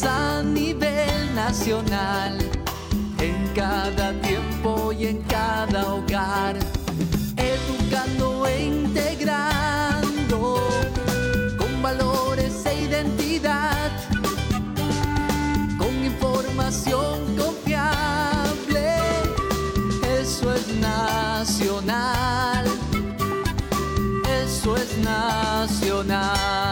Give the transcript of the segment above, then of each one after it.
A nivel nacional, en cada tiempo y en cada hogar, educando e integrando con valores e identidad, con información confiable. Eso es nacional, eso es nacional.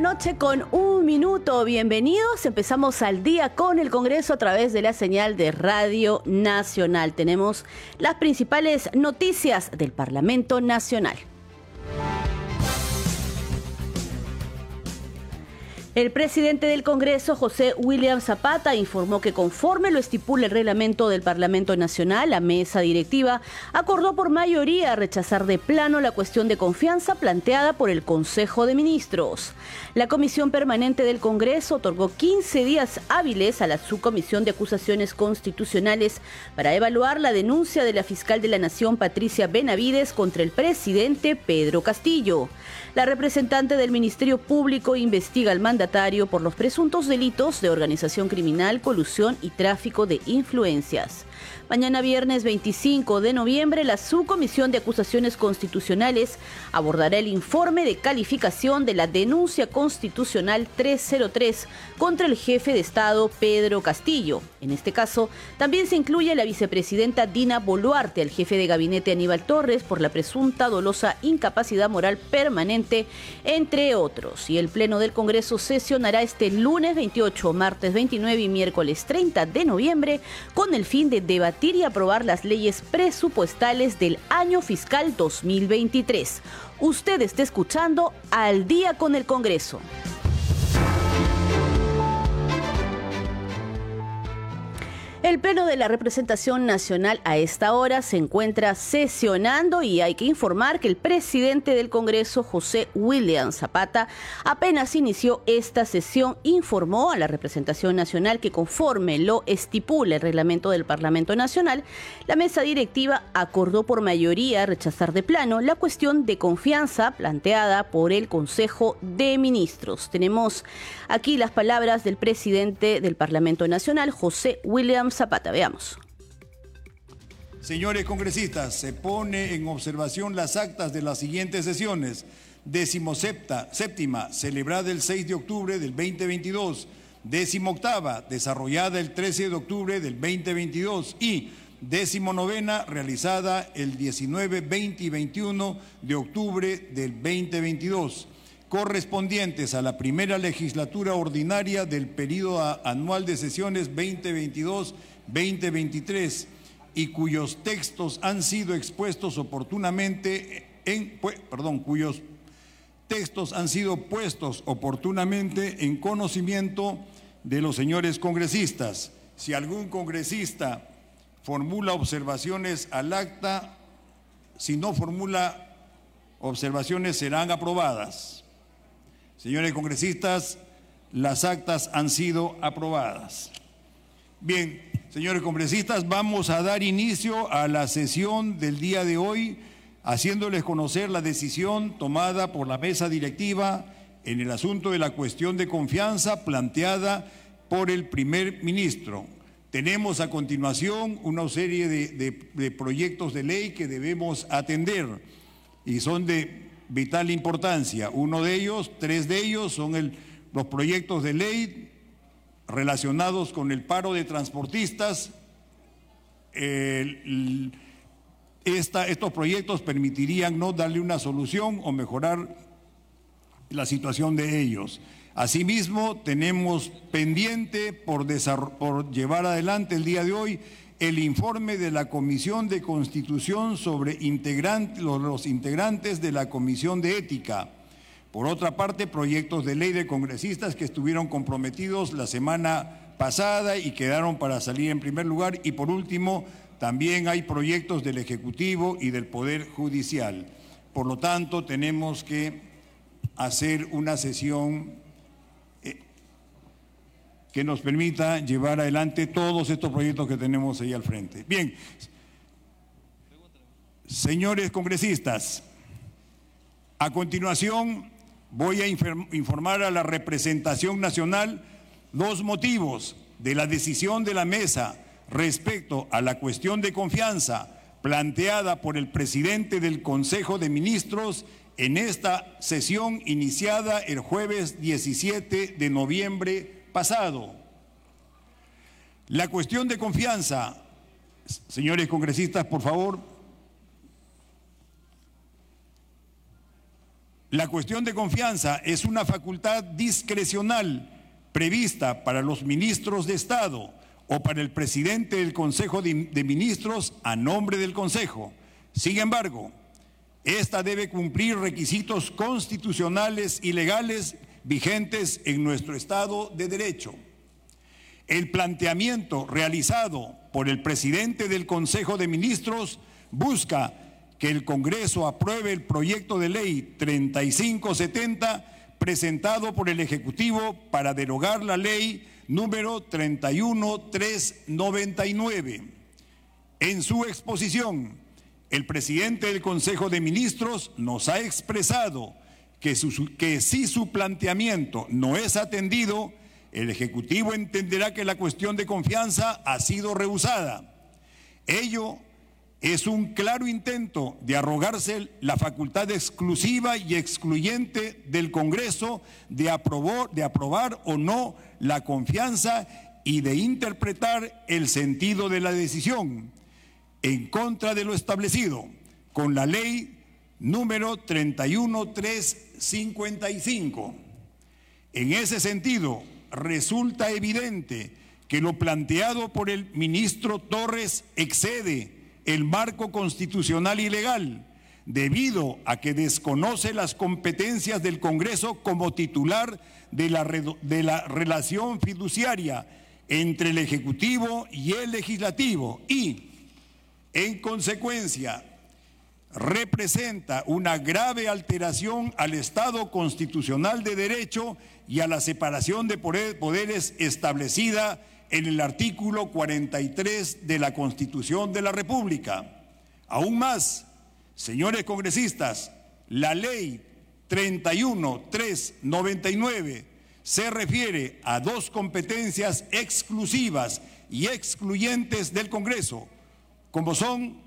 Noche con un minuto. Bienvenidos. Empezamos al día con el Congreso a través de la señal de Radio Nacional. Tenemos las principales noticias del Parlamento Nacional. El presidente del Congreso, José William Zapata, informó que conforme lo estipula el reglamento del Parlamento Nacional, la mesa directiva acordó por mayoría rechazar de plano la cuestión de confianza planteada por el Consejo de Ministros. La Comisión Permanente del Congreso otorgó 15 días hábiles a la Subcomisión de Acusaciones Constitucionales para evaluar la denuncia de la fiscal de la Nación, Patricia Benavides, contra el presidente Pedro Castillo. La representante del Ministerio Público investiga al mandatario por los presuntos delitos de organización criminal, colusión y tráfico de influencias. Mañana viernes 25 de noviembre, la Subcomisión de Acusaciones Constitucionales abordará el informe de calificación de la denuncia constitucional 303 contra el jefe de Estado Pedro Castillo. En este caso, también se incluye a la vicepresidenta Dina Boluarte, al jefe de gabinete Aníbal Torres por la presunta dolosa incapacidad moral permanente, entre otros. Y el Pleno del Congreso sesionará este lunes 28, martes 29 y miércoles 30 de noviembre con el fin de debatir y aprobar las leyes presupuestales del año fiscal 2023. Usted está escuchando Al día con el Congreso. El Pleno de la Representación Nacional a esta hora se encuentra sesionando y hay que informar que el presidente del Congreso, José William Zapata, apenas inició esta sesión, informó a la Representación Nacional que conforme lo estipula el reglamento del Parlamento Nacional, la mesa directiva acordó por mayoría rechazar de plano la cuestión de confianza planteada por el Consejo de Ministros. Tenemos aquí las palabras del presidente del Parlamento Nacional, José William Zapata. Veamos. Señores congresistas, se pone en observación las actas de las siguientes sesiones. Decimosepta, séptima, celebrada el 6 de octubre del 2022. Décimo octava, desarrollada el 13 de octubre del 2022. Y décimo novena, realizada el 19, 20 y 21 de octubre del 2022 correspondientes a la primera legislatura ordinaria del periodo anual de sesiones 2022-2023 y cuyos textos han sido expuestos oportunamente en, perdón, cuyos textos han sido puestos oportunamente en conocimiento de los señores congresistas. Si algún congresista formula observaciones al acta, si no formula observaciones serán aprobadas. Señores congresistas, las actas han sido aprobadas. Bien, señores congresistas, vamos a dar inicio a la sesión del día de hoy, haciéndoles conocer la decisión tomada por la mesa directiva en el asunto de la cuestión de confianza planteada por el primer ministro. Tenemos a continuación una serie de, proyectos de ley que debemos atender y son de vital importancia. Uno de ellos, tres de ellos, son los proyectos de ley relacionados con el paro de transportistas. Estos proyectos permitirían no darle una solución o mejorar la situación de ellos. Asimismo, tenemos pendiente por, por llevar adelante el día de hoy el informe de la Comisión de Constitución sobre los, los integrantes de la Comisión de Ética. Por otra parte, proyectos de ley de congresistas que estuvieron comprometidos la semana pasada y quedaron para salir en primer lugar. Y por último, también hay proyectos del Ejecutivo y del Poder Judicial. Por lo tanto, tenemos que hacer una sesión que nos permita llevar adelante todos estos proyectos que tenemos ahí al frente. Bien, señores congresistas, a continuación voy a informar a la representación nacional los motivos de la decisión de la mesa respecto a la cuestión de confianza planteada por el presidente del Consejo de Ministros en esta sesión iniciada el jueves 17 de noviembre pasado. La cuestión de confianza, señores congresistas, por favor, La cuestión de confianza es una facultad discrecional prevista para los ministros de Estado o para el presidente del Consejo de, Ministros a nombre del Consejo. Sin embargo, esta debe cumplir requisitos constitucionales y legales vigentes en nuestro Estado de Derecho. El planteamiento realizado por el presidente del Consejo de Ministros busca que el Congreso apruebe el proyecto de ley 3570 presentado por el Ejecutivo para derogar la ley número 31399. En su exposición, el presidente del Consejo de Ministros nos ha expresado que, si su planteamiento no es atendido, el Ejecutivo entenderá que la cuestión de confianza ha sido rehusada. Ello es un claro intento de arrogarse la facultad exclusiva y excluyente del Congreso de, aprobó- de aprobar o no la confianza y de interpretar el sentido de la decisión en contra de lo establecido con la ley número 31355. En ese sentido, resulta evidente que lo planteado por el ministro Torres excede el marco constitucional y legal, debido a que desconoce las competencias del Congreso como titular de la relación fiduciaria entre el Ejecutivo y el Legislativo y, en consecuencia, representa una grave alteración al Estado constitucional de derecho y a la separación de poder- poderes establecida en el artículo 43 de la Constitución de la República. Aún más, señores congresistas, la ley 31399 se refiere a dos competencias exclusivas y excluyentes del Congreso, como son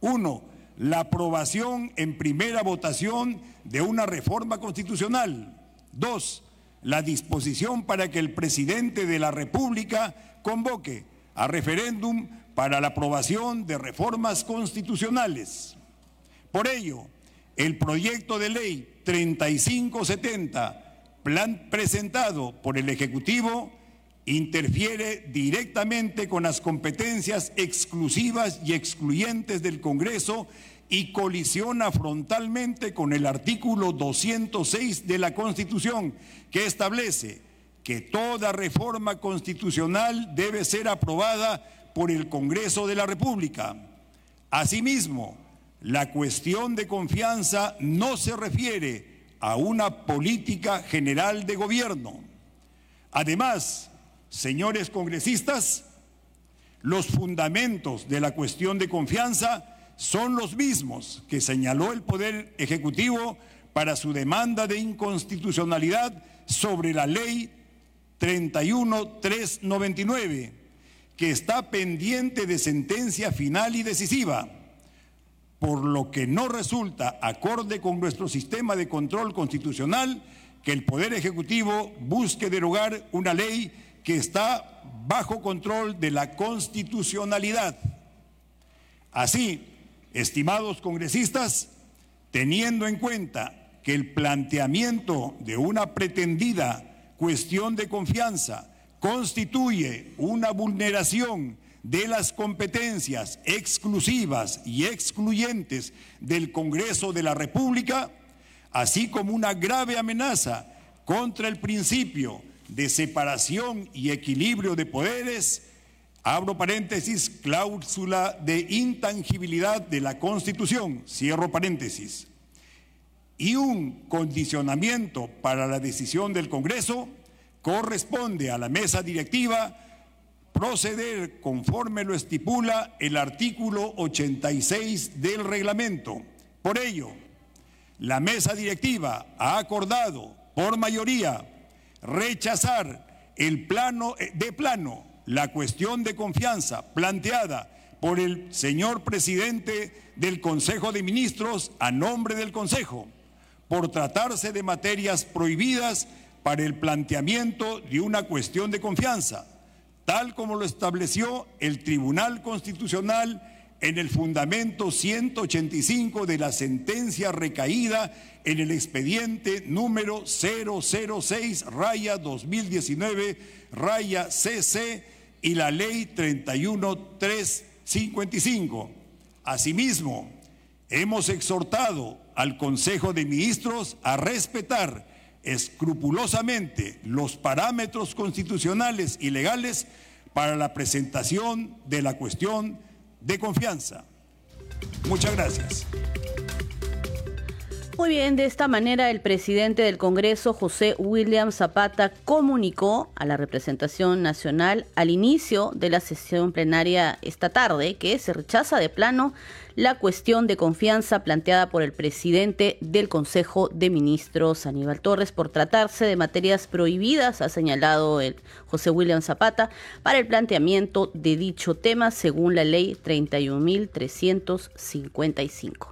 uno, la aprobación en primera votación de una reforma constitucional. Dos, la disposición para que el presidente de la República convoque a referéndum para la aprobación de reformas constitucionales. Por ello, el proyecto de ley 3570, plan presentado por el Ejecutivo, interfiere directamente con las competencias exclusivas y excluyentes del Congreso y colisiona frontalmente con el artículo 206 de la Constitución, que establece que toda reforma constitucional debe ser aprobada por el Congreso de la República. Asimismo, la cuestión de confianza no se refiere a una política general de gobierno. Además, señores congresistas, los fundamentos de la cuestión de confianza son los mismos que señaló el Poder Ejecutivo para su demanda de inconstitucionalidad sobre la ley 31399, que está pendiente de sentencia final y decisiva, por lo que no resulta acorde con nuestro sistema de control constitucional que el Poder Ejecutivo busque derogar una ley que está bajo control de la constitucionalidad. Así, estimados congresistas, teniendo en cuenta que el planteamiento de una pretendida cuestión de confianza constituye una vulneración de las competencias exclusivas y excluyentes del Congreso de la República, así como una grave amenaza contra el principio de separación y equilibrio de poderes, abro paréntesis, cláusula de intangibilidad de la Constitución, cierro paréntesis, y un condicionamiento para la decisión del Congreso, corresponde a la mesa directiva proceder conforme lo estipula el artículo 86 del reglamento. Por ello, la mesa directiva ha acordado por mayoría rechazar el plano eh, de plano la cuestión de confianza planteada por el señor presidente del Consejo de Ministros a nombre del Consejo por tratarse de materias prohibidas para el planteamiento de una cuestión de confianza, tal como lo estableció el Tribunal Constitucional en el fundamento 185 de la sentencia recaída en el expediente número 006 raya 2019 raya CC y la ley 31355. Asimismo, hemos exhortado al Consejo de Ministros a respetar escrupulosamente los parámetros constitucionales y legales para la presentación de la cuestión de confianza. Muchas gracias. Muy bien, de esta manera el presidente del Congreso, José William Zapata, comunicó a la representación nacional al inicio de la sesión plenaria esta tarde que se rechaza de plano la cuestión de confianza planteada por el presidente del Consejo de Ministros, Aníbal Torres, por tratarse de materias prohibidas, ha señalado el José William Zapata, para el planteamiento de dicho tema según la ley 31.355.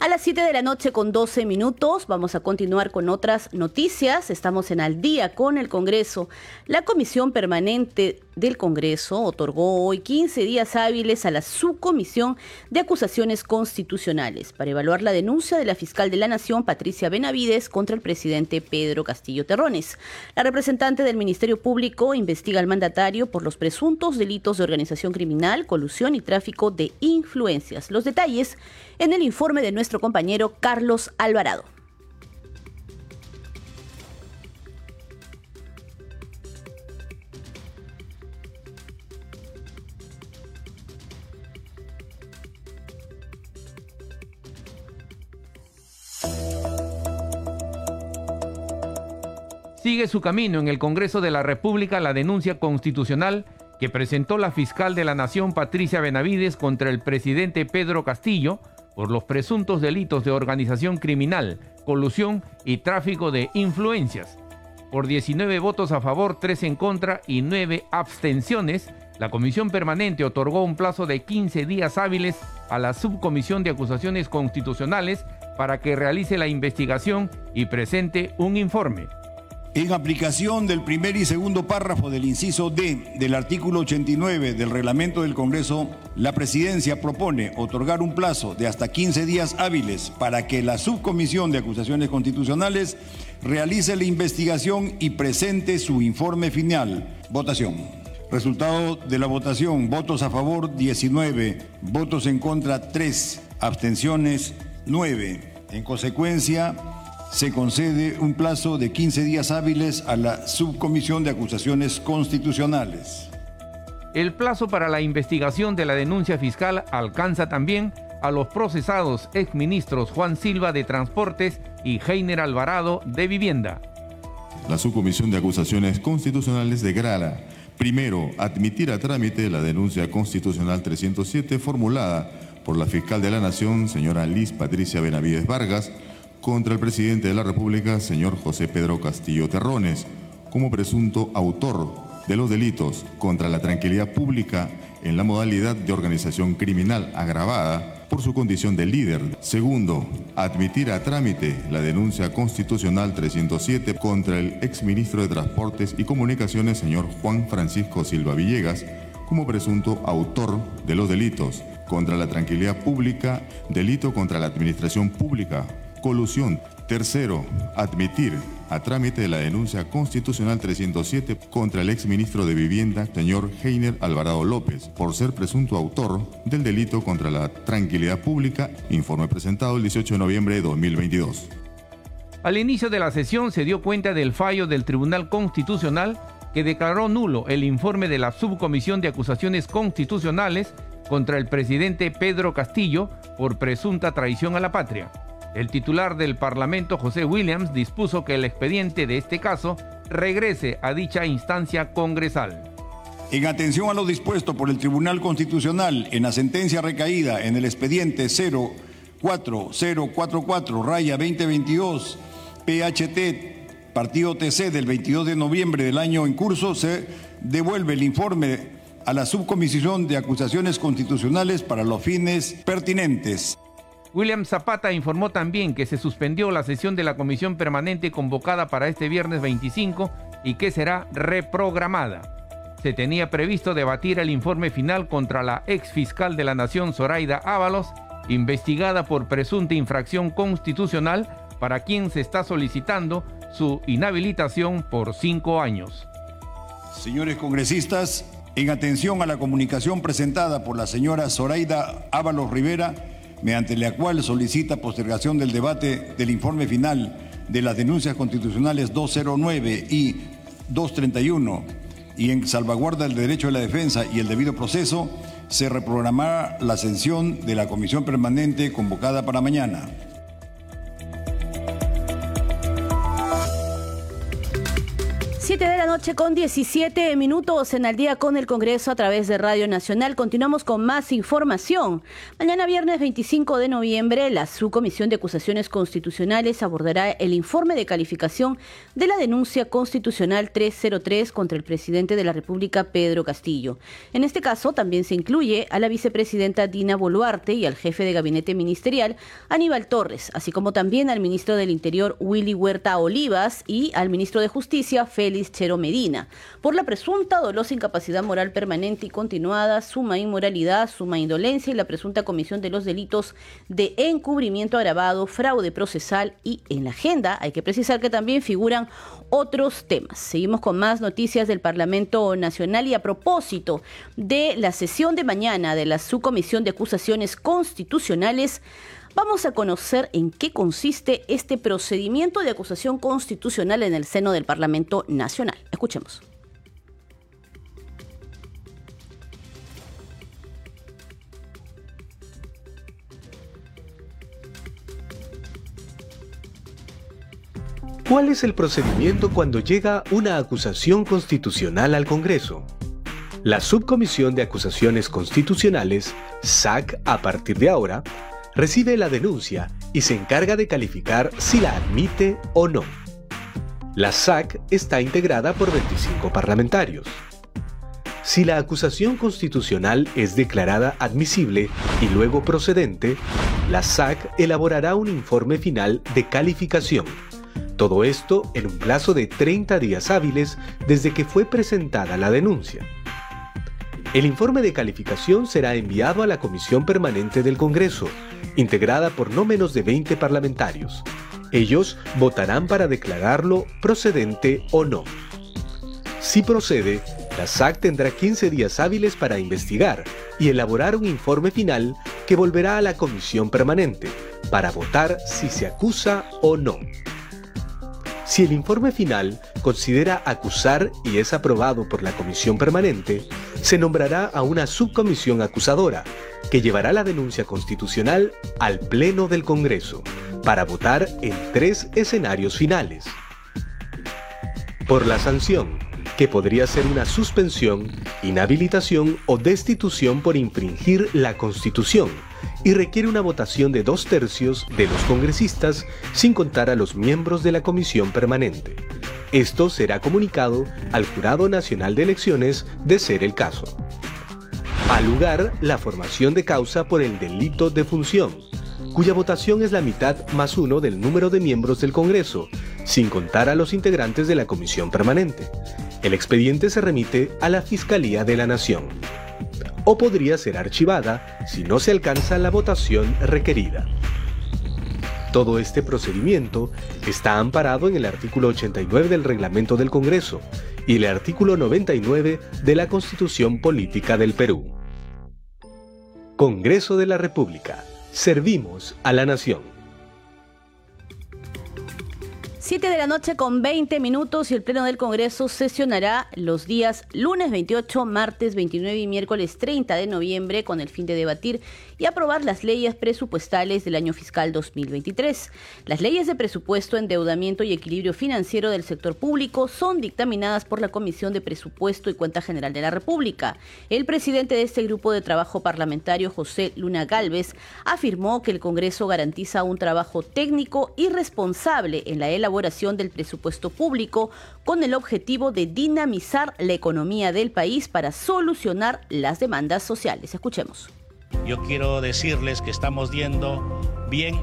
A las 7 de la noche con 12 minutos vamos a continuar con otras noticias. Estamos en al día con el Congreso. La Comisión Permanente del Congreso otorgó hoy 15 días hábiles a la Subcomisión de Acusaciones Constitucionales para evaluar la denuncia de la fiscal de la Nación, Patricia Benavides, contra el presidente Pedro Castillo Terrones. La representante del Ministerio Público investiga al mandatario por los presuntos delitos de organización criminal, colusión y tráfico de influencias. Los detalles en el informe de nuestro compañero Carlos Alvarado. Sigue su camino en el Congreso de la República la denuncia constitucional que presentó la fiscal de la Nación Patricia Benavides contra el presidente Pedro Castillo por los presuntos delitos de organización criminal, colusión y tráfico de influencias. Por 19 votos a favor, 3 en contra y 9 abstenciones, la Comisión Permanente otorgó un plazo de 15 días hábiles a la Subcomisión de Acusaciones Constitucionales para que realice la investigación y presente un informe. En aplicación del primer y segundo párrafo del inciso D del artículo 89 del reglamento del Congreso, la Presidencia propone otorgar un plazo de hasta 15 días hábiles para que la Subcomisión de Acusaciones Constitucionales realice la investigación y presente su informe final. Votación. Resultado de la votación, votos a favor 19, votos en contra 3, abstenciones 9. En consecuencia, se concede un plazo de 15 días hábiles a la Subcomisión de Acusaciones Constitucionales. El plazo para la investigación de la denuncia fiscal alcanza también a los procesados exministros Juan Silva de Transportes y Heiner Alvarado de Vivienda. La Subcomisión de Acusaciones Constitucionales declara, primero, admitir a trámite la denuncia constitucional 307 formulada por la fiscal de la Nación, señora Liz Patricia Benavides Vargas, contra el presidente de la República, señor José Pedro Castillo Terrones, como presunto autor de los delitos contra la tranquilidad pública en la modalidad de organización criminal agravada por su condición de líder. Segundo, admitir a trámite la denuncia constitucional 307 contra el exministro de Transportes y Comunicaciones, señor Juan Francisco Silva Villegas, como presunto autor de los delitos contra la tranquilidad pública, delito contra la administración pública, colusión. Tercero, admitir a trámite de la denuncia constitucional 307 contra el exministro de Vivienda, señor Heiner Alvarado López, por ser presunto autor del delito contra la tranquilidad pública, informe presentado el 18 de noviembre de 2022. Al inicio de la sesión se dio cuenta del fallo del Tribunal Constitucional que declaró nulo el informe de la Subcomisión de Acusaciones Constitucionales contra el presidente Pedro Castillo por presunta traición a la patria. El titular del Parlamento, José Williams, dispuso que el expediente de este caso regrese a dicha instancia congresal. En atención a lo dispuesto por el Tribunal Constitucional en la sentencia recaída en el expediente 04044 raya 2022 PHT Partido TC del 22 de noviembre del año en curso, se devuelve el informe a la Subcomisión de Acusaciones Constitucionales para los fines pertinentes. William Zapata informó también que se suspendió la sesión de la comisión permanente convocada para este viernes 25 y que será reprogramada. Se tenía previsto debatir el informe final contra la ex fiscal de la Nación Zoraida Ábalos, investigada por presunta infracción constitucional, para quien se está solicitando su inhabilitación por cinco años. Señores congresistas, en atención a la comunicación presentada por la señora Zoraida Ábalos Rivera, mediante la cual solicita postergación del debate del informe final de las denuncias constitucionales 209 y 231 y en salvaguarda del derecho de la defensa y el debido proceso, se reprogramará la sesión de la comisión permanente convocada para mañana. 7 de la noche con 17 minutos en al día con el Congreso a través de Radio Nacional. Continuamos con más información. Mañana viernes 25 de noviembre, la Subcomisión de Acusaciones Constitucionales abordará el informe de calificación de la denuncia constitucional 303 contra el presidente de la República, Pedro Castillo. En este caso también se incluye a la vicepresidenta Dina Boluarte y al jefe de gabinete ministerial, Aníbal Torres, así como también al ministro del Interior, Willy Huerta Olivas, y al ministro de Justicia, Félix Chero Medina, por la presunta dolosa incapacidad moral permanente y continuada, suma inmoralidad, suma indolencia y la presunta comisión de los delitos de encubrimiento agravado, fraude procesal y en la agenda hay que precisar que también figuran otros temas. Seguimos con más noticias del Parlamento Nacional y a propósito de la sesión de mañana de la Subcomisión de Acusaciones Constitucionales, Vamos a conocer en qué consiste este procedimiento de acusación constitucional en el seno del Parlamento Nacional. Escuchemos. ¿Cuál es el procedimiento cuando llega una acusación constitucional al Congreso? La Subcomisión de Acusaciones Constitucionales, SAC, a partir de ahora, recibe la denuncia y se encarga de calificar si la admite o no. La SAC está integrada por 25 parlamentarios. Si la acusación constitucional es declarada admisible y luego procedente, la SAC elaborará un informe final de calificación. Todo esto en un plazo de 30 días hábiles desde que fue presentada la denuncia. El informe de calificación será enviado a la Comisión Permanente del Congreso, integrada por no menos de 20 parlamentarios. Ellos votarán para declararlo procedente o no. Si procede, la SAC tendrá 15 días hábiles para investigar y elaborar un informe final que volverá a la Comisión Permanente para votar si se acusa o no. Si el informe final considera acusar y es aprobado por la Comisión Permanente, se nombrará a una subcomisión acusadora que llevará la denuncia constitucional al Pleno del Congreso para votar en tres escenarios finales. Por la sanción, que podría ser una suspensión, inhabilitación o destitución por infringir la Constitución y requiere una votación de dos tercios de los congresistas sin contar a los miembros de la comisión permanente. Esto será comunicado al Jurado Nacional de Elecciones de ser el caso. Al lugar, la formación de causa por el delito de función, cuya votación es la mitad más uno del número de miembros del Congreso, sin contar a los integrantes de la Comisión Permanente. El expediente se remite a la Fiscalía de la Nación. O podría ser archivada si no se alcanza la votación requerida. Todo este procedimiento está amparado en el artículo 89 del Reglamento del Congreso y el artículo 99 de la Constitución Política del Perú. Congreso de la República. Servimos a la Nación. 7 de la noche con 20 minutos y el Pleno del Congreso sesionará los días lunes 28, martes 29 y miércoles 30 de noviembre con el fin de debatir y aprobar las leyes presupuestales del año fiscal 2023. Las leyes de presupuesto, endeudamiento y equilibrio financiero del sector público son dictaminadas por la Comisión de Presupuesto y Cuenta General de la República. El presidente de este grupo de trabajo parlamentario, José Luna Galvez, afirmó que el Congreso garantiza un trabajo técnico y responsable en la elaboración del presupuesto público con el objetivo de dinamizar la economía del país para solucionar las demandas sociales. Escuchemos. Yo quiero decirles que estamos yendo bien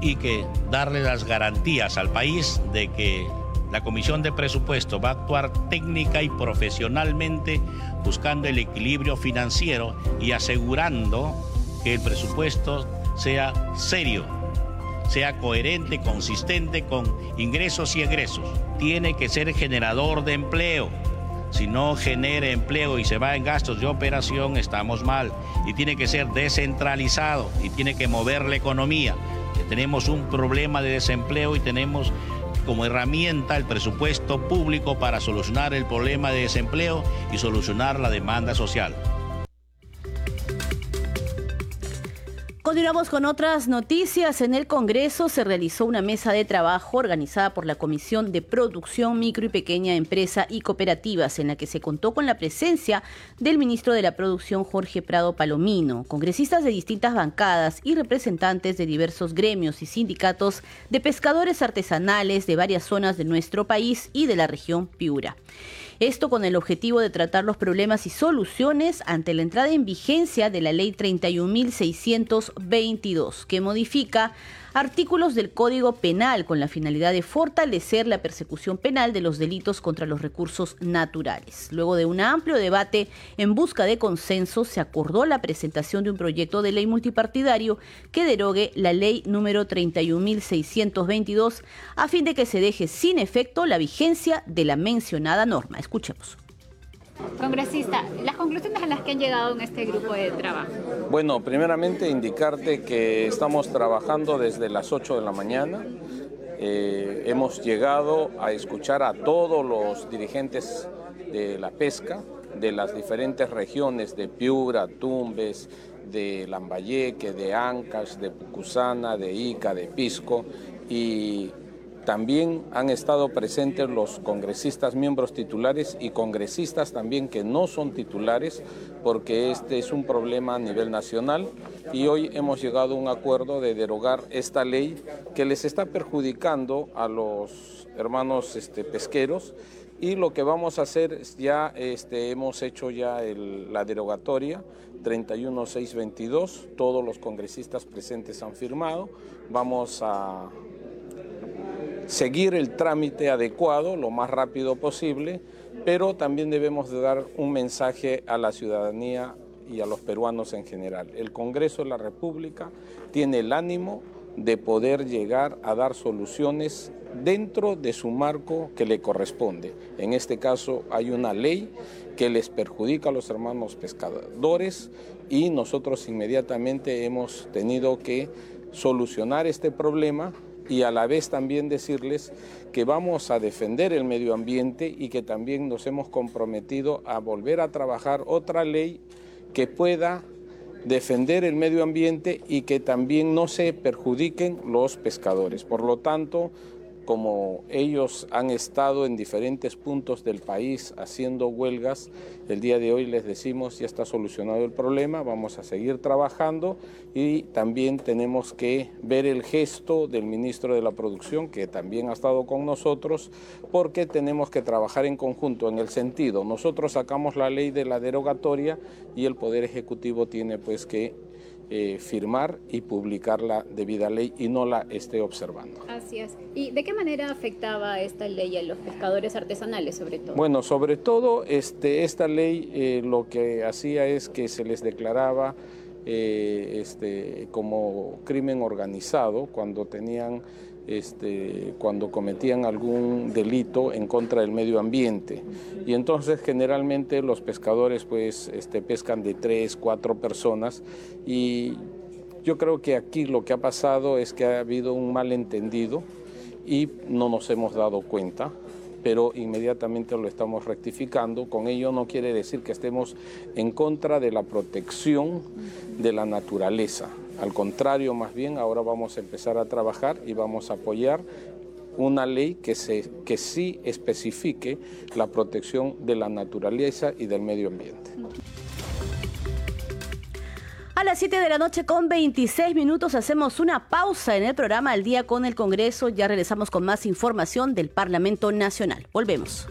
y que darle las garantías al país de que la Comisión de Presupuesto va a actuar técnica y profesionalmente buscando el equilibrio financiero y asegurando que el presupuesto sea serio sea coherente, consistente con ingresos y egresos. Tiene que ser generador de empleo. Si no genera empleo y se va en gastos de operación, estamos mal. Y tiene que ser descentralizado y tiene que mover la economía. tenemos un problema de desempleo y tenemos como herramienta el presupuesto público para solucionar el problema de desempleo y solucionar la demanda social. Continuamos con otras noticias. En el Congreso se realizó una mesa de trabajo organizada por la Comisión de Producción Micro y Pequeña Empresa y Cooperativas, en la que se contó con la presencia del ministro de la Producción Jorge Prado Palomino, congresistas de distintas bancadas y representantes de diversos gremios y sindicatos de pescadores artesanales de varias zonas de nuestro país y de la región Piura. Esto con el objetivo de tratar los problemas y soluciones ante la entrada en vigencia de la Ley 31.622, que modifica artículos del Código Penal con la finalidad de fortalecer la persecución penal de los delitos contra los recursos naturales. Luego de un amplio debate en busca de consenso, se acordó la presentación de un proyecto de ley multipartidario que derogue la ley número 31.622 a fin de que se deje sin efecto la vigencia de la mencionada norma. Escuchemos. Congresista, las conclusiones a las que han llegado en este grupo de trabajo. Bueno, primeramente indicarte que estamos trabajando desde las 8 de la mañana. Eh, hemos llegado a escuchar a todos los dirigentes de la pesca de las diferentes regiones de Piura, Tumbes, de Lambayeque, de Ancas, de Pucusana, de Ica, de Pisco y también han estado presentes los congresistas miembros titulares y congresistas también que no son titulares porque este es un problema a nivel nacional. Y hoy hemos llegado a un acuerdo de derogar esta ley que les está perjudicando a los hermanos este, pesqueros. Y lo que vamos a hacer es ya este, hemos hecho ya la derogatoria 31622, todos los congresistas presentes han firmado, vamos a seguir el trámite adecuado lo más rápido posible, pero también debemos de dar un mensaje a la ciudadanía y a los peruanos en general. El Congreso de la República tiene el ánimo de poder llegar a dar soluciones dentro de su marco que le corresponde. En este caso hay una ley que les perjudica a los hermanos pescadores y nosotros inmediatamente hemos tenido que solucionar este problema y a la vez también decirles que vamos a defender el medio ambiente y que también nos hemos comprometido a volver a trabajar otra ley que pueda defender el medio ambiente y que también no se perjudiquen los pescadores. Por lo tanto, como ellos han estado en diferentes puntos del país haciendo huelgas, el día de hoy les decimos ya está solucionado el problema, vamos a seguir trabajando y también tenemos que ver el gesto del ministro de la Producción, que también ha estado con nosotros, porque tenemos que trabajar en conjunto en el sentido, nosotros sacamos la ley de la derogatoria y el Poder Ejecutivo tiene pues que eh, firmar y publicar la debida ley y no la esté observando. Así es. ¿Y de qué manera afectaba esta ley a los pescadores artesanales sobre todo? Bueno, sobre todo este, esta ley eh, lo que hacía es que se les declaraba eh, este, como crimen organizado cuando tenían este, cuando cometían algún delito en contra del medio ambiente. Y entonces generalmente los pescadores pues este, pescan de tres, cuatro personas y yo creo que aquí lo que ha pasado es que ha habido un malentendido y no nos hemos dado cuenta pero inmediatamente lo estamos rectificando. Con ello no quiere decir que estemos en contra de la protección de la naturaleza. Al contrario, más bien, ahora vamos a empezar a trabajar y vamos a apoyar una ley que, se, que sí especifique la protección de la naturaleza y del medio ambiente. A las 7 de la noche con 26 minutos hacemos una pausa en el programa El Día con el Congreso. Ya regresamos con más información del Parlamento Nacional. Volvemos.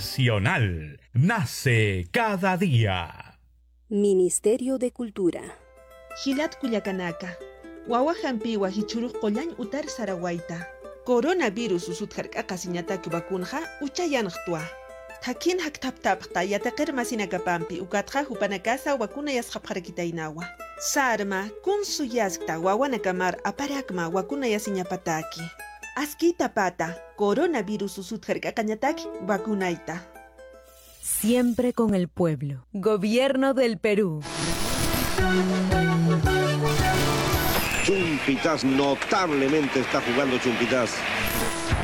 Nacional. Nace cada día. Ministerio de Cultura. Hilat Kuyakanaka. Wawa hampiwa hichuru qollañ utar sarawaita. Coronavirus usutjark'aqa siñataki vacunja uchayanqtwa. Thakin haktaptapqta yataqir masinakapampi ukatqa hupanakasa vacuna yasqapqarkitaynawa. Sarma kunsu yaskta wawanakamar aparakma vacuna yasiñapataki. Askita pata coronavirus usutjark'aqañataki vacunaita. Siempre con el pueblo. Gobierno del Perú. Chumpitas, notablemente está jugando Chumpitas.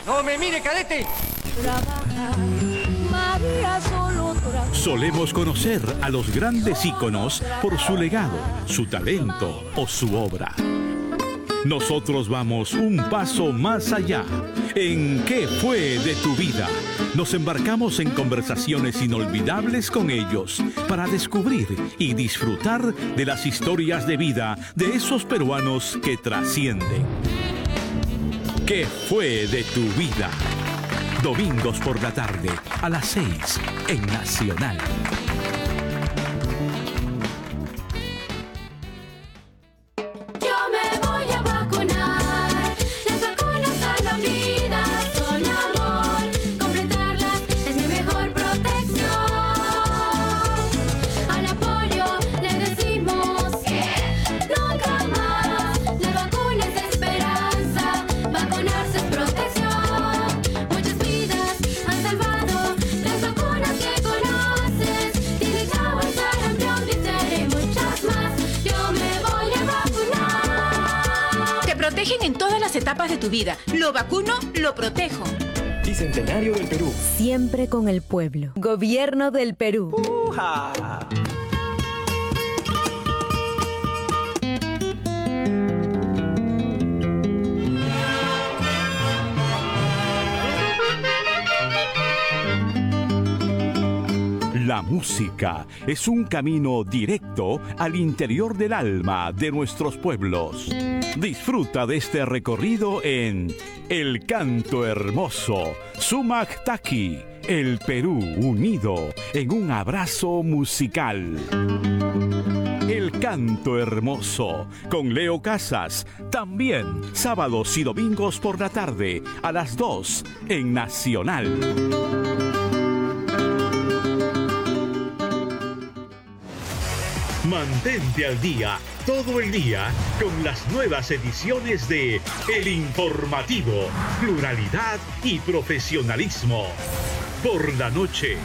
¡No me mire, cadete! María solo trabaja. Solemos conocer a los grandes íconos por su legado, su talento o su obra. Nosotros vamos un paso más allá. ¿En qué fue de tu vida? Nos embarcamos en conversaciones inolvidables con ellos para descubrir y disfrutar de las historias de vida de esos peruanos que trascienden. ¿Qué fue de tu vida? Domingos por la tarde a las 6 en Nacional. Con el pueblo. Gobierno del Perú. La música es un camino directo al interior del alma de nuestros pueblos. Disfruta de este recorrido en El Canto Hermoso, Sumac Taki, el Perú unido en un abrazo musical. El Canto Hermoso con Leo Casas, también sábados y domingos por la tarde a las 2 en Nacional. Mantente al día todo el día con las nuevas ediciones de El Informativo, Pluralidad y Profesionalismo. Por la noche,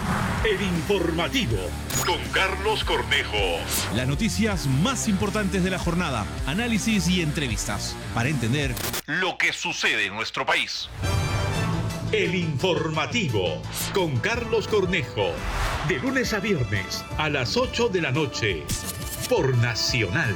El Informativo con Carlos Cornejo. Las noticias más importantes de la jornada, análisis y entrevistas para entender Lo que sucede en nuestro país. El informativo con Carlos Cornejo. De lunes a viernes a las 8 de la noche por Nacional.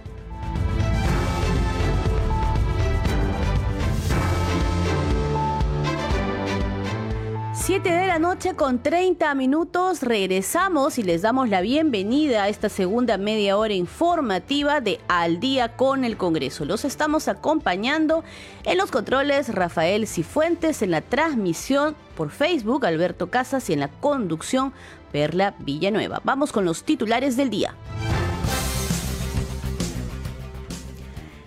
Siete de la noche con 30 minutos regresamos y les damos la bienvenida a esta segunda media hora informativa de Al día con el Congreso. Los estamos acompañando en los controles Rafael Cifuentes, en la transmisión por Facebook Alberto Casas y en la conducción Perla Villanueva. Vamos con los titulares del día.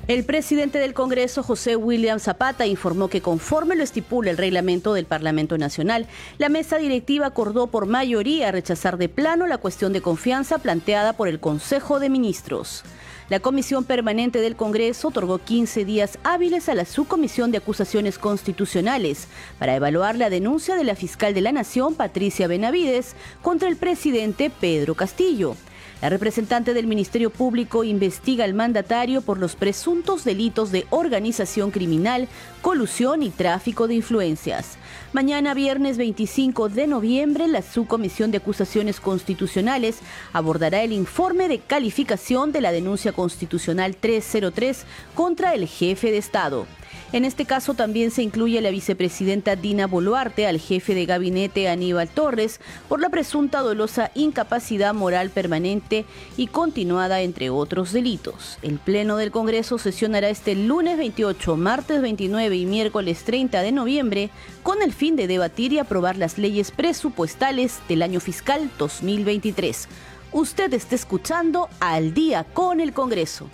El presidente del Congreso, José William Zapata, informó que conforme lo estipula el reglamento del Parlamento Nacional, la mesa directiva acordó por mayoría rechazar de plano la cuestión de confianza planteada por el Consejo de Ministros. La Comisión Permanente del Congreso otorgó 15 días hábiles a la Subcomisión de Acusaciones Constitucionales para evaluar la denuncia de la fiscal de la Nación, Patricia Benavides, contra el presidente Pedro Castillo. La representante del Ministerio Público investiga al mandatario por los presuntos delitos de organización criminal, colusión y tráfico de influencias. Mañana, viernes 25 de noviembre, la Subcomisión de Acusaciones Constitucionales abordará el informe de calificación de la denuncia constitucional 303 contra el jefe de Estado. En este caso también se incluye la vicepresidenta Dina Boluarte, al jefe de gabinete Aníbal Torres, por la presunta dolosa incapacidad moral permanente y continuada, entre otros delitos. El Pleno del Congreso sesionará este lunes 28, martes 29 y miércoles 30 de noviembre con el fin de debatir y aprobar las leyes presupuestales del año fiscal 2023. Usted está escuchando al día con el Congreso.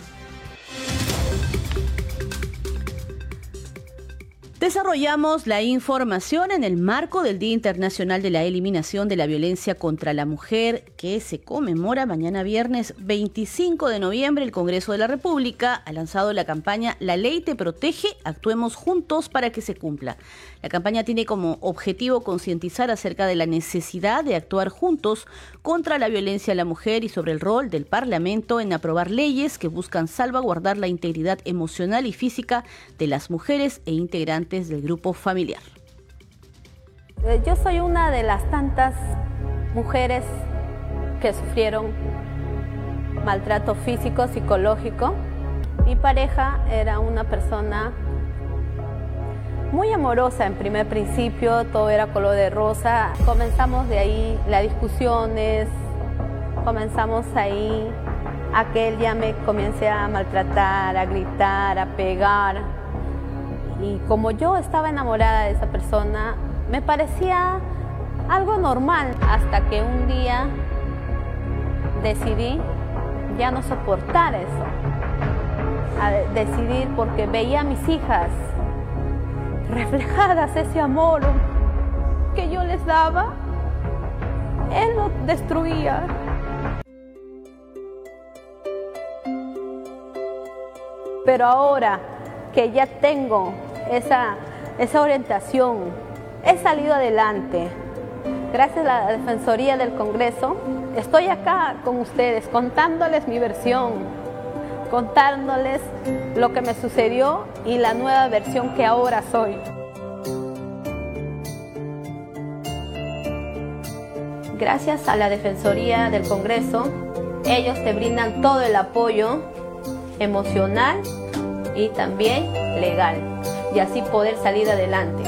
Desarrollamos la información en el marco del Día Internacional de la Eliminación de la Violencia contra la Mujer, que se conmemora mañana viernes 25 de noviembre. El Congreso de la República ha lanzado la campaña La Ley Te Protege, actuemos juntos para que se cumpla. La campaña tiene como objetivo concientizar acerca de la necesidad de actuar juntos contra la violencia a la mujer y sobre el rol del Parlamento en aprobar leyes que buscan salvaguardar la integridad emocional y física de las mujeres e integrantes del grupo familiar. Eh, Yo soy una de las tantas mujeres que sufrieron maltrato físico, psicológico. Mi pareja era una persona muy amorosa en primer principio, todo era color de rosa. Comenzamos de ahí las discusiones, comenzamos ahí a que él ya me comience a maltratar, a gritar, a pegar. Y como yo estaba enamorada de esa persona, me parecía algo normal hasta que un día decidí ya no soportar eso. A decidir porque veía a mis hijas reflejadas ese amor que yo les daba, él lo destruía. Pero ahora que ya tengo esa, esa orientación, he salido adelante. Gracias a la Defensoría del Congreso, estoy acá con ustedes contándoles mi versión, contándoles lo que me sucedió y la nueva versión que ahora soy. Gracias a la Defensoría del Congreso, ellos te brindan todo el apoyo emocional y también legal y así poder salir adelante.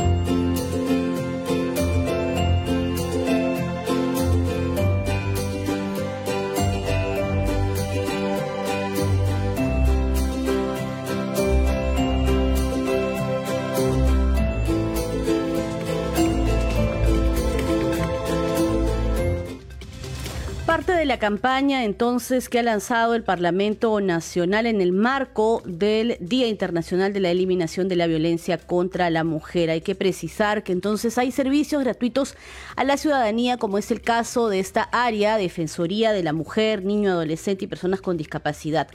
De la campaña entonces que ha lanzado el Parlamento Nacional en el marco del Día Internacional de la Eliminación de la Violencia contra la Mujer. Hay que precisar que entonces hay servicios gratuitos a la ciudadanía, como es el caso de esta área, Defensoría de la Mujer, Niño, Adolescente y Personas con Discapacidad.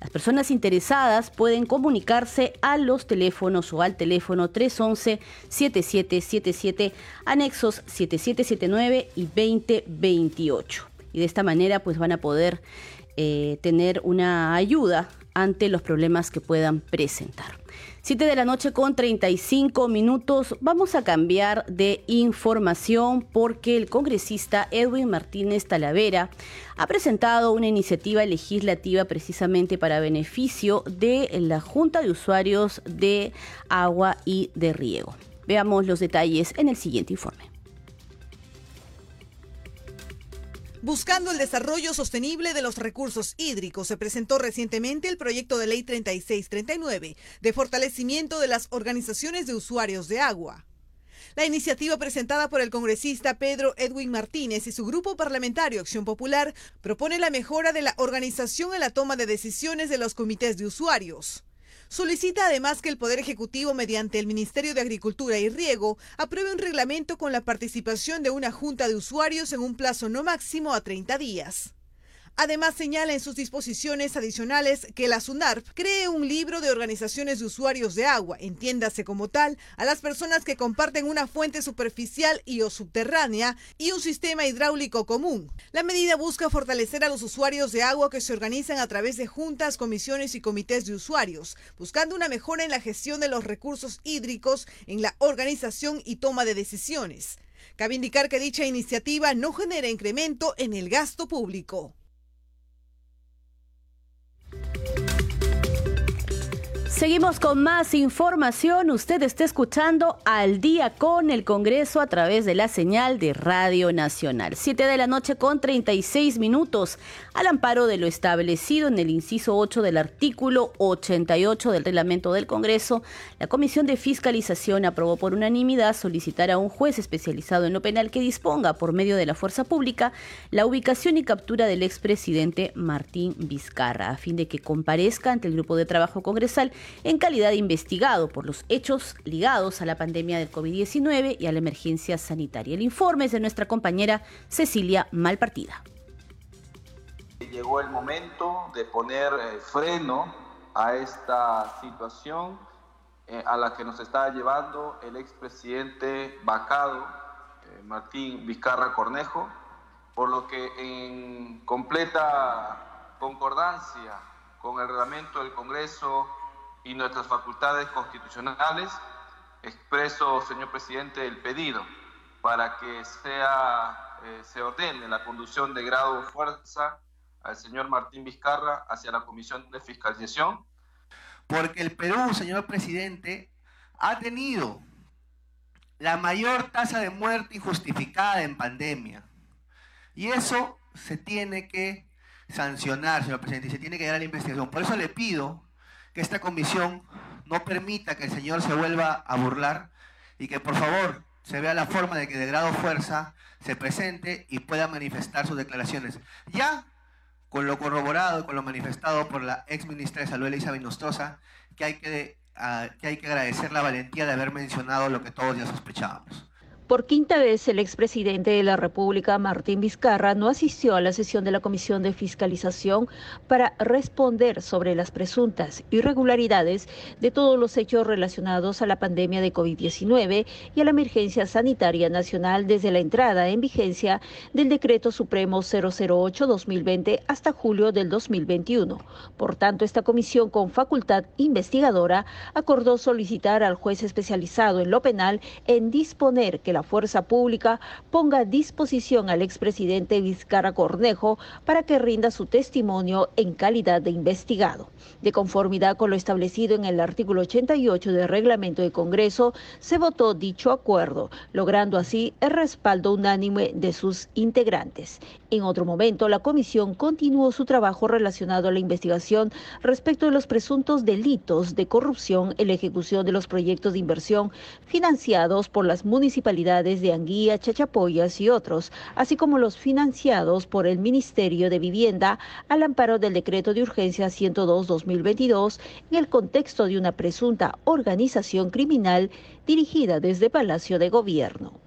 Las personas interesadas pueden comunicarse a los teléfonos o al teléfono 311-7777, anexos 7779 y 2028. Y de esta manera pues van a poder eh, tener una ayuda ante los problemas que puedan presentar. 7 de la noche con 35 minutos. Vamos a cambiar de información porque el congresista Edwin Martínez Talavera ha presentado una iniciativa legislativa precisamente para beneficio de la Junta de Usuarios de Agua y de Riego. Veamos los detalles en el siguiente informe. Buscando el desarrollo sostenible de los recursos hídricos, se presentó recientemente el proyecto de ley 3639 de fortalecimiento de las organizaciones de usuarios de agua. La iniciativa presentada por el congresista Pedro Edwin Martínez y su grupo parlamentario Acción Popular propone la mejora de la organización en la toma de decisiones de los comités de usuarios. Solicita además que el Poder Ejecutivo, mediante el Ministerio de Agricultura y Riego, apruebe un reglamento con la participación de una junta de usuarios en un plazo no máximo a 30 días. Además, señala en sus disposiciones adicionales que la SUNARP cree un libro de organizaciones de usuarios de agua, entiéndase como tal, a las personas que comparten una fuente superficial y o subterránea y un sistema hidráulico común. La medida busca fortalecer a los usuarios de agua que se organizan a través de juntas, comisiones y comités de usuarios, buscando una mejora en la gestión de los recursos hídricos, en la organización y toma de decisiones. Cabe indicar que dicha iniciativa no genera incremento en el gasto público. Seguimos con más información. Usted está escuchando al día con el Congreso a través de la señal de Radio Nacional. Siete de la noche con 36 minutos. Al amparo de lo establecido en el inciso 8 del artículo 88 del reglamento del Congreso, la Comisión de Fiscalización aprobó por unanimidad solicitar a un juez especializado en lo penal que disponga por medio de la fuerza pública la ubicación y captura del expresidente Martín Vizcarra a fin de que comparezca ante el grupo de trabajo congresal en calidad de investigado por los hechos ligados a la pandemia del COVID-19 y a la emergencia sanitaria. El informe es de nuestra compañera Cecilia Malpartida. Llegó el momento de poner eh, freno a esta situación eh, a la que nos está llevando el expresidente vacado eh, Martín Vizcarra Cornejo, por lo que en completa concordancia con el reglamento del Congreso y nuestras facultades constitucionales, expreso, señor presidente, el pedido para que sea, eh, se ordene la conducción de grado de fuerza al señor Martín Vizcarra hacia la Comisión de Fiscalización. Porque el Perú, señor presidente, ha tenido la mayor tasa de muerte injustificada en pandemia. Y eso se tiene que sancionar, señor presidente, y se tiene que dar a la investigación. Por eso le pido que esta comisión no permita que el señor se vuelva a burlar y que por favor se vea la forma de que de grado fuerza se presente y pueda manifestar sus declaraciones. Ya con lo corroborado con lo manifestado por la ex ministra de Salud, Elisa que hay que, uh, que hay que agradecer la valentía de haber mencionado lo que todos ya sospechábamos. Por quinta vez, el expresidente de la República, Martín Vizcarra, no asistió a la sesión de la Comisión de Fiscalización para responder sobre las presuntas irregularidades de todos los hechos relacionados a la pandemia de COVID-19 y a la emergencia sanitaria nacional desde la entrada en vigencia del Decreto Supremo 008-2020 hasta julio del 2021. Por tanto, esta comisión con facultad investigadora acordó solicitar al juez especializado en lo penal en disponer que la fuerza pública ponga a disposición al expresidente Vizcarra Cornejo para que rinda su testimonio en calidad de investigado. De conformidad con lo establecido en el artículo 88 del reglamento de Congreso, se votó dicho acuerdo, logrando así el respaldo unánime de sus integrantes. En otro momento, la comisión continuó su trabajo relacionado a la investigación respecto de los presuntos delitos de corrupción en la ejecución de los proyectos de inversión financiados por las municipalidades de Anguía, Chachapoyas y otros, así como los financiados por el Ministerio de Vivienda al amparo del decreto de urgencia 102-2022 en el contexto de una presunta organización criminal dirigida desde Palacio de Gobierno.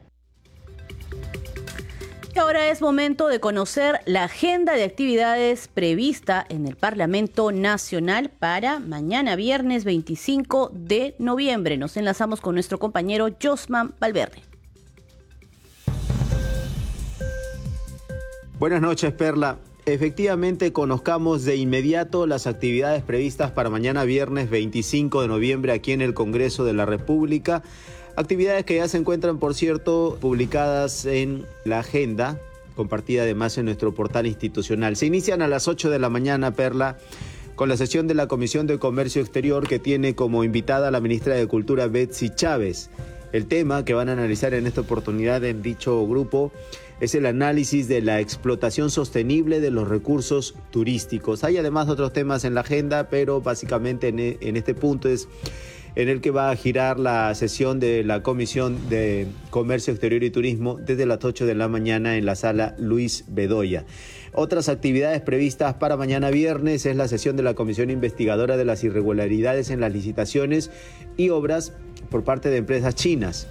Ahora es momento de conocer la agenda de actividades prevista en el Parlamento Nacional para mañana viernes 25 de noviembre. Nos enlazamos con nuestro compañero Josman Valverde. Buenas noches, Perla. Efectivamente, conozcamos de inmediato las actividades previstas para mañana viernes 25 de noviembre aquí en el Congreso de la República. Actividades que ya se encuentran, por cierto, publicadas en la agenda, compartida además en nuestro portal institucional. Se inician a las 8 de la mañana, Perla, con la sesión de la Comisión de Comercio Exterior que tiene como invitada a la ministra de Cultura Betsy Chávez. El tema que van a analizar en esta oportunidad en dicho grupo es el análisis de la explotación sostenible de los recursos turísticos. Hay además otros temas en la agenda, pero básicamente en, e, en este punto es en el que va a girar la sesión de la Comisión de Comercio Exterior y Turismo desde las 8 de la mañana en la sala Luis Bedoya. Otras actividades previstas para mañana viernes es la sesión de la Comisión Investigadora de las Irregularidades en las Licitaciones y Obras por parte de empresas chinas.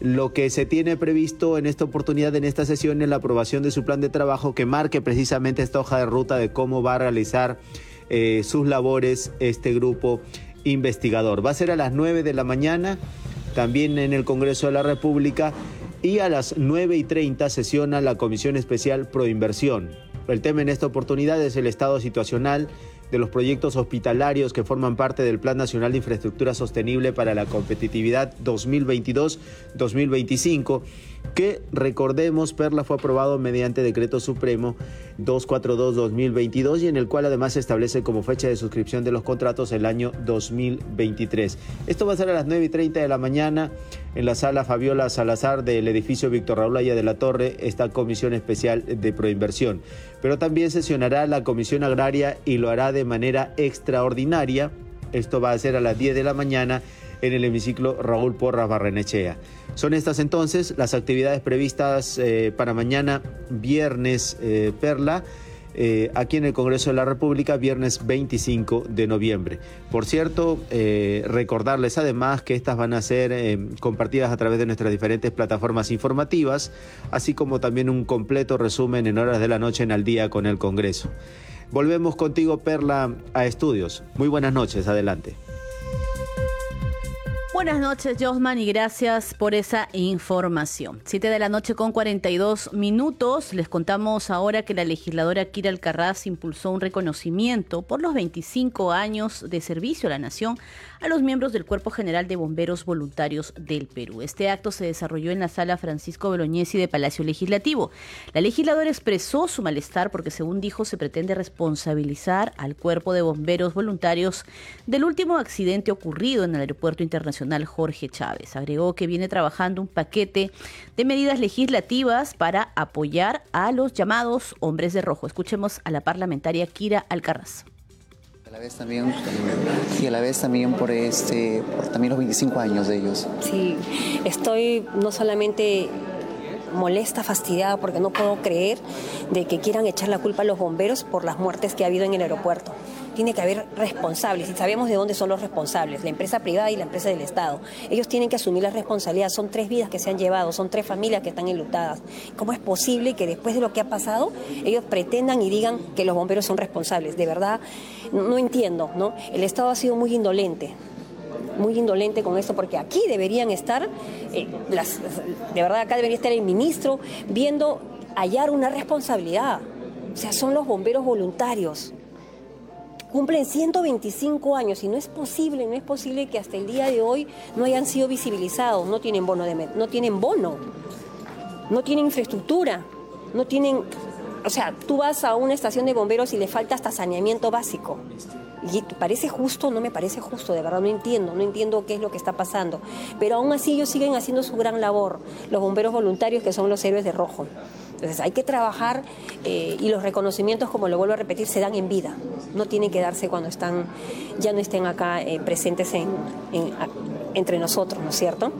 Lo que se tiene previsto en esta oportunidad, en esta sesión, es la aprobación de su plan de trabajo que marque precisamente esta hoja de ruta de cómo va a realizar eh, sus labores este grupo investigador. Va a ser a las 9 de la mañana, también en el Congreso de la República, y a las 9 y 30 sesiona la Comisión Especial Proinversión. El tema en esta oportunidad es el estado situacional de los proyectos hospitalarios que forman parte del Plan Nacional de Infraestructura Sostenible para la Competitividad 2022-2025 que recordemos, Perla fue aprobado mediante decreto supremo 242-2022 y en el cual además se establece como fecha de suscripción de los contratos el año 2023. Esto va a ser a las 9 y 30 de la mañana en la sala Fabiola Salazar del edificio Víctor Raúl Aya de la Torre, esta comisión especial de proinversión. Pero también sesionará la comisión agraria y lo hará de manera extraordinaria. Esto va a ser a las 10 de la mañana en el hemiciclo Raúl Porras Barrenechea. Son estas entonces las actividades previstas eh, para mañana, viernes, eh, Perla. Eh, aquí en el Congreso de la República, viernes 25 de noviembre. Por cierto, recordarles además que estas van a ser compartidas a través de nuestras diferentes plataformas informativas, así como también un completo resumen en horas de la noche en al día con el Congreso. Volvemos contigo, Perla, a estudios. Muy buenas noches, adelante. Buenas noches, Josman, y gracias por esa información. Siete de la noche con 42 minutos. Les contamos ahora que la legisladora Kira Alcarraz impulsó un reconocimiento por los 25 años de servicio a la nación a los miembros del Cuerpo General de Bomberos Voluntarios del Perú. Este acto se desarrolló en la sala Francisco Bolognesi de Palacio Legislativo. La legisladora expresó su malestar porque, según dijo, se pretende responsabilizar al Cuerpo de Bomberos Voluntarios del último accidente ocurrido en el Aeropuerto Internacional Jorge Chávez. Agregó que viene trabajando un paquete de medidas legislativas para apoyar a los llamados hombres de rojo. Escuchemos a la parlamentaria Kira Alcarraz. A la vez también, y a la vez también por, este, por también los 25 años de ellos. Sí, estoy no solamente molesta, fastidiada, porque no puedo creer de que quieran echar la culpa a los bomberos por las muertes que ha habido en el aeropuerto. Tiene que haber responsables y sabemos de dónde son los responsables, la empresa privada y la empresa del Estado. Ellos tienen que asumir la responsabilidad. Son tres vidas que se han llevado, son tres familias que están enlutadas. ¿Cómo es posible que después de lo que ha pasado ellos pretendan y digan que los bomberos son responsables? De verdad, no, entiendo, ¿no? El Estado ha sido muy indolente muy indolente con esto, porque aquí deberían estar, eh, de verdad acá debería estar el ministro viendo hallar una responsabilidad. O sea, son los bomberos voluntarios. Cumplen 125 años y no es posible, no es posible que hasta el día de hoy no hayan sido visibilizados, no tienen bono de no tienen bono, no tienen infraestructura, no tienen, o sea, tú vas a una estación de bomberos y le falta hasta saneamiento básico. Y parece justo, no me parece justo, de verdad no entiendo, no entiendo qué es lo que está pasando. Pero aún así ellos siguen haciendo su gran labor, los bomberos voluntarios que son los héroes de rojo. Entonces hay que trabajar eh, y los reconocimientos, como lo vuelvo a repetir, se dan en vida. No tienen que darse cuando están, ya no estén acá eh, presentes en, entre nosotros, ¿no es cierto?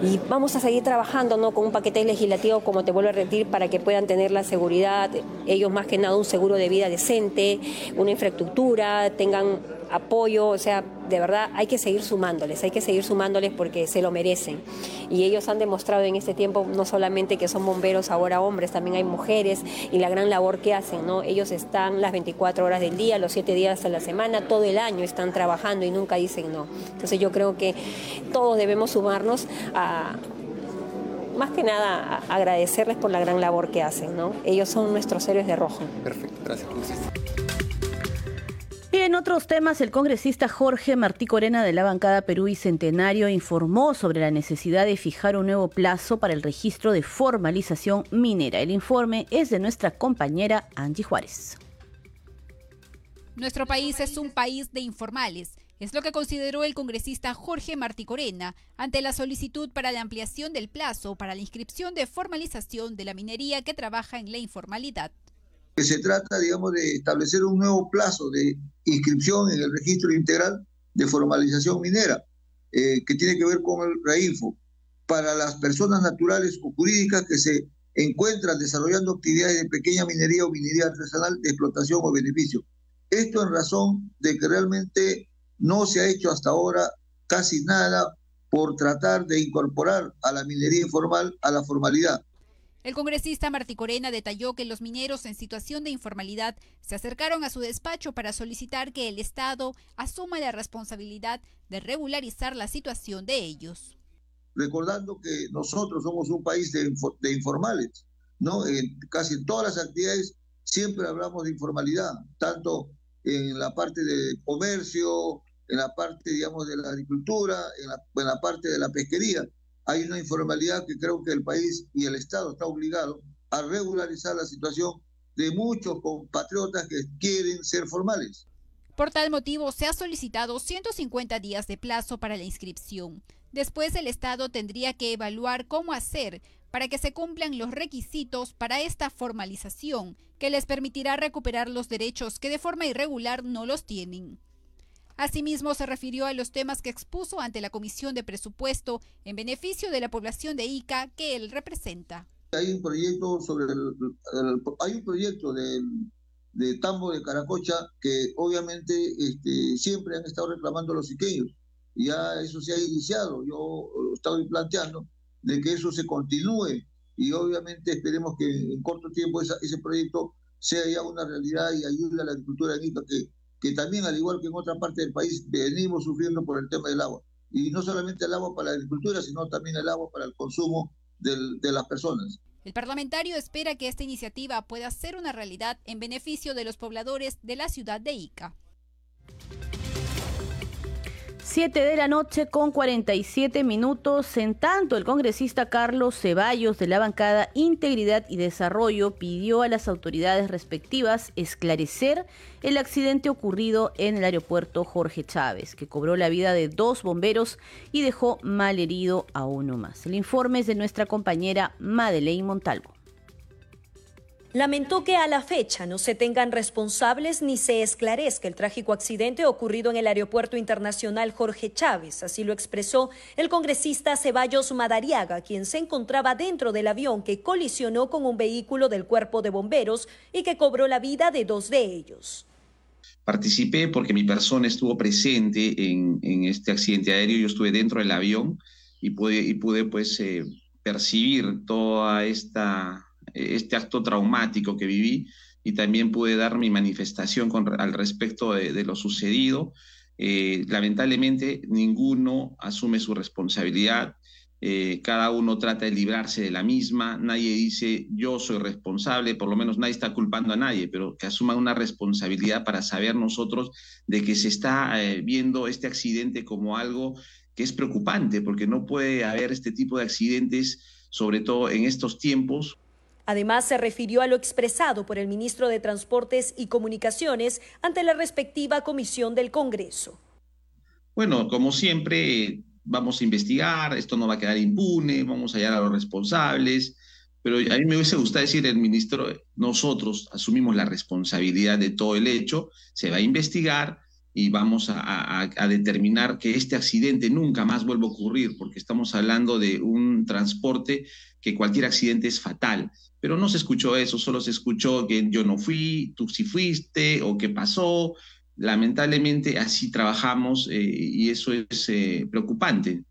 Y vamos a seguir trabajando ¿no? con un paquete legislativo, como te vuelvo a repetir, para que puedan tener la seguridad, ellos más que nada un seguro de vida decente, una infraestructura, tengan apoyo, o sea, de verdad hay que seguir sumándoles, hay que seguir sumándoles porque se lo merecen. Y ellos han demostrado en este tiempo no solamente que son bomberos ahora hombres, también hay mujeres y la gran labor que hacen, ¿no? Ellos están las 24 horas del día, los 7 días de la semana, todo el año están trabajando y nunca dicen no. Entonces yo creo que todos debemos sumarnos a más que nada agradecerles por la gran labor que hacen, ¿no? Ellos son nuestros héroes de rojo. Perfecto, gracias. Y en otros temas, el congresista Jorge Martí Corena de la bancada Perú y Centenario informó sobre la necesidad de fijar un nuevo plazo para el registro de formalización minera. El informe es de nuestra compañera Angie Juárez. Nuestro país es un país de informales. Es lo que consideró el congresista Jorge Martí Corena ante la solicitud para la ampliación del plazo para la inscripción de formalización de la minería que trabaja en la informalidad que se trata, digamos, de establecer un nuevo plazo de inscripción en el registro integral de formalización minera, eh, que tiene que ver con el RAINFO, para las personas naturales o jurídicas que se encuentran desarrollando actividades de pequeña minería o minería artesanal de explotación o beneficio. Esto en razón de que realmente no se ha hecho hasta ahora casi nada por tratar de incorporar a la minería informal a la formalidad. El congresista Martí Corena detalló que los mineros en situación de informalidad se acercaron a su despacho para solicitar que el Estado asuma la responsabilidad de regularizar la situación de ellos. Recordando que nosotros somos un país de, informales, ¿no? En casi todas las actividades siempre hablamos de informalidad, tanto en la parte de comercio, en la parte, digamos, de la agricultura, en la, en la parte de la pesquería hay una informalidad que creo que el país y el Estado está obligado a regularizar la situación de muchos compatriotas que quieren ser formales. Por tal motivo, se ha solicitado 150 días de plazo para la inscripción. Después, el Estado tendría que evaluar cómo hacer para que se cumplan los requisitos para esta formalización, que les permitirá recuperar los derechos que de forma irregular no los tienen. Asimismo, se refirió a los temas que expuso ante la Comisión de Presupuesto en beneficio de la población de Ica que él representa. Hay un proyecto sobre hay un proyecto de, de, Tambo de Caracocha que obviamente este, siempre han estado reclamando los iqueños. Ya eso se ha iniciado. Yo estaba planteando de que eso se continúe y obviamente esperemos que en corto tiempo ese proyecto sea ya una realidad y ayude a la agricultura en Ica que que también, al igual que en otra parte del país, venimos sufriendo por el tema del agua. Y no solamente el agua para la agricultura, sino también el agua para el consumo de las personas. El parlamentario espera que esta iniciativa pueda ser una realidad en beneficio de los pobladores de la ciudad de Ica. 7 de la noche con 47 minutos. En tanto, el congresista Carlos Ceballos de la bancada Integridad y Desarrollo pidió a las autoridades respectivas esclarecer el accidente ocurrido en el aeropuerto Jorge Chávez, que cobró la vida de dos bomberos y dejó mal herido a uno más. El informe es de nuestra compañera Madeleine Montalvo. Lamentó que a la fecha no se tengan responsables ni se esclarezca el trágico accidente ocurrido en el Aeropuerto Internacional Jorge Chávez. Así lo expresó el congresista Ceballos Madariaga, quien se encontraba dentro del avión que colisionó con un vehículo del cuerpo de bomberos y que cobró la vida de dos de ellos. Participé porque mi persona estuvo presente en, este accidente aéreo. Yo estuve dentro del avión y pude, pues, eh, percibir toda esta este acto traumático que viví y también pude dar mi manifestación con, al respecto de, lo sucedido. Eh, lamentablemente, ninguno asume su responsabilidad. Eh, cada uno trata de librarse de la misma, nadie dice yo soy responsable, por lo menos nadie está culpando a nadie, pero que asuman una responsabilidad para saber nosotros de que se está eh, viendo este accidente como algo que es preocupante, porque no puede haber este tipo de accidentes, sobre todo en estos tiempos, Además, se refirió a lo expresado por el ministro de Transportes y Comunicaciones ante la respectiva comisión del Congreso. Bueno, como siempre, vamos a investigar, esto no va a quedar impune, vamos a hallar a los responsables, pero a mí me hubiese gustado decir el ministro, nosotros asumimos la responsabilidad de todo el hecho, se va a investigar y vamos a, determinar que este accidente nunca más vuelva a ocurrir, porque estamos hablando de un transporte que cualquier accidente es fatal. Pero no se escuchó eso, solo se escuchó que yo no fui, tú sí fuiste o qué pasó. Lamentablemente así trabajamos eh, y eso es eh, preocupante.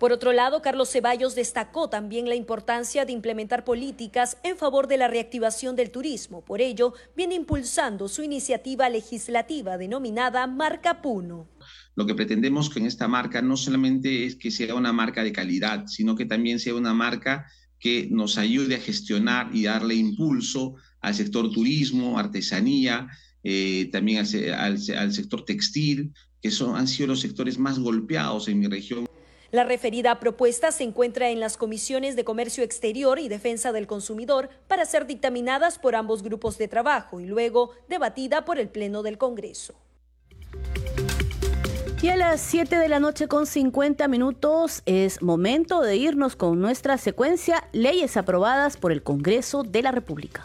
Por otro lado, Carlos Ceballos destacó también la importancia de implementar políticas en favor de la reactivación del turismo. Por ello, viene impulsando su iniciativa legislativa denominada Marca Puno. Lo que pretendemos con esta marca no solamente es que sea una marca de calidad, sino que también sea una marca que nos ayude a gestionar y darle impulso al sector turismo, artesanía, eh, también al, sector textil, que son, han sido los sectores más golpeados en mi región. La referida propuesta se encuentra en las comisiones de Comercio Exterior y Defensa del Consumidor para ser dictaminadas por ambos grupos de trabajo y luego debatida por el Pleno del Congreso. Y a las 7 de la noche con 50 minutos es momento de irnos con nuestra secuencia Leyes aprobadas por el Congreso de la República.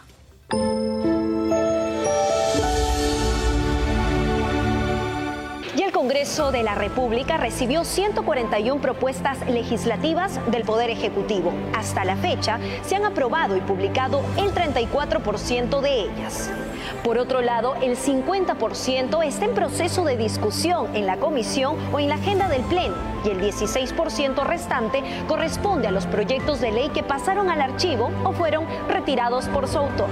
Congreso de la República recibió 141 propuestas legislativas del Poder Ejecutivo. Hasta la fecha, se han aprobado y publicado el 34% de ellas. Por otro lado, el 50% está en proceso de discusión en la comisión o en la agenda del Pleno y el 16% restante corresponde a los proyectos de ley que pasaron al archivo o fueron retirados por su autor.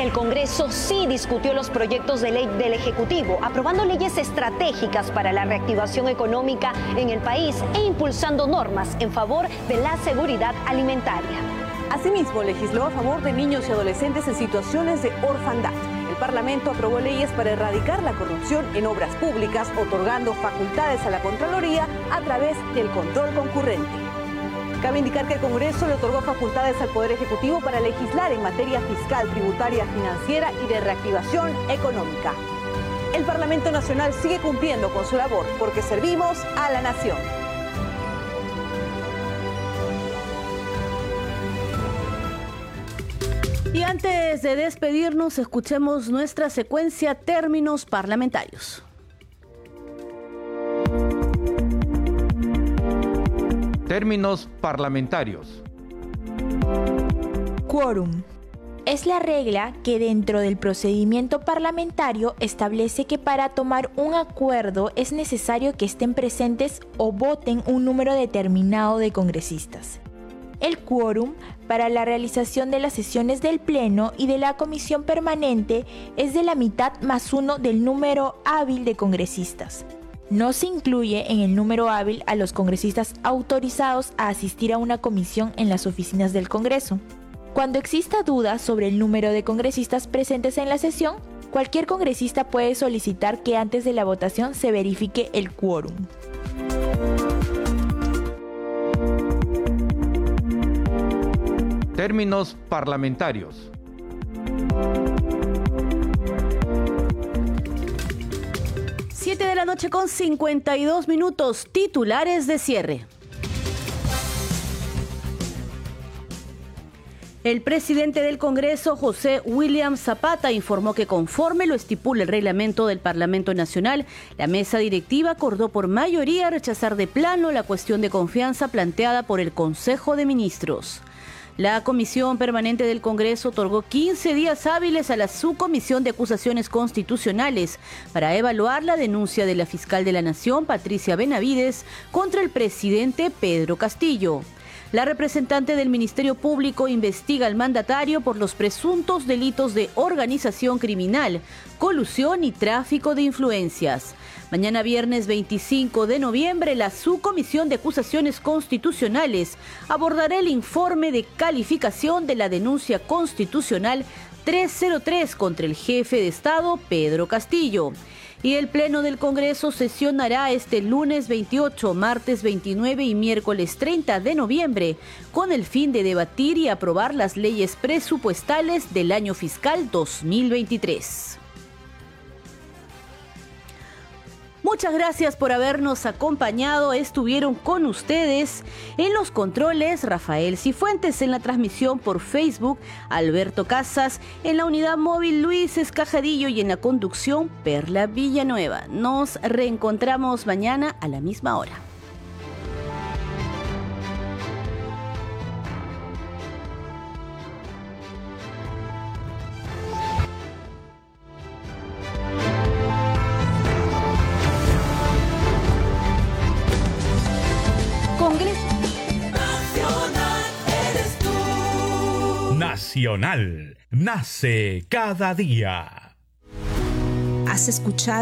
El Congreso sí discutió los proyectos de ley del Ejecutivo, aprobando leyes estratégicas para la reactivación económica en el país e impulsando normas en favor de la seguridad alimentaria. Asimismo, legisló a favor de niños y adolescentes en situaciones de orfandad. Parlamento aprobó leyes para erradicar la corrupción en obras públicas, otorgando facultades a la Contraloría a través del control concurrente. Cabe indicar que el Congreso le otorgó facultades al Poder Ejecutivo para legislar en materia fiscal, tributaria, financiera y de reactivación económica. El Parlamento Nacional sigue cumpliendo con su labor porque servimos a la nación. Y antes de despedirnos, escuchemos nuestra secuencia términos parlamentarios. Términos parlamentarios. Quórum. Es la regla que dentro del procedimiento parlamentario establece que para tomar un acuerdo es necesario que estén presentes o voten un número determinado de congresistas. El quórum para la realización de las sesiones del Pleno y de la Comisión Permanente es de la mitad más uno del número hábil de congresistas. No se incluye en el número hábil a los congresistas autorizados a asistir a una comisión en las oficinas del Congreso. Cuando exista duda sobre el número de congresistas presentes en la sesión, cualquier congresista puede solicitar que antes de la votación se verifique el quórum. Términos parlamentarios. Siete de la noche con 52 minutos. Titulares de cierre. El presidente del Congreso, José William Zapata, informó que conforme lo estipula el reglamento del Parlamento Nacional, la mesa directiva acordó por mayoría rechazar de plano la cuestión de confianza planteada por el Consejo de Ministros. La Comisión Permanente del Congreso otorgó 15 días hábiles a la Subcomisión de Acusaciones Constitucionales para evaluar la denuncia de la fiscal de la Nación, Patricia Benavides, contra el presidente Pedro Castillo. La representante del Ministerio Público investiga al mandatario por los presuntos delitos de organización criminal, colusión y tráfico de influencias. Mañana viernes 25 de noviembre, la Subcomisión de Acusaciones Constitucionales abordará el informe de calificación de la denuncia constitucional 303 contra el jefe de Estado, Pedro Castillo. Y el Pleno del Congreso sesionará este lunes 28, martes 29 y miércoles 30 de noviembre con el fin de debatir y aprobar las leyes presupuestales del año fiscal 2023. Muchas gracias por habernos acompañado. Estuvieron con ustedes en los controles Rafael Cifuentes, en la transmisión por Facebook Alberto Casas, en la unidad móvil Luis Escajadillo y en la conducción Perla Villanueva. Nos reencontramos mañana a la misma hora. Nacional nace cada día. Has escuchado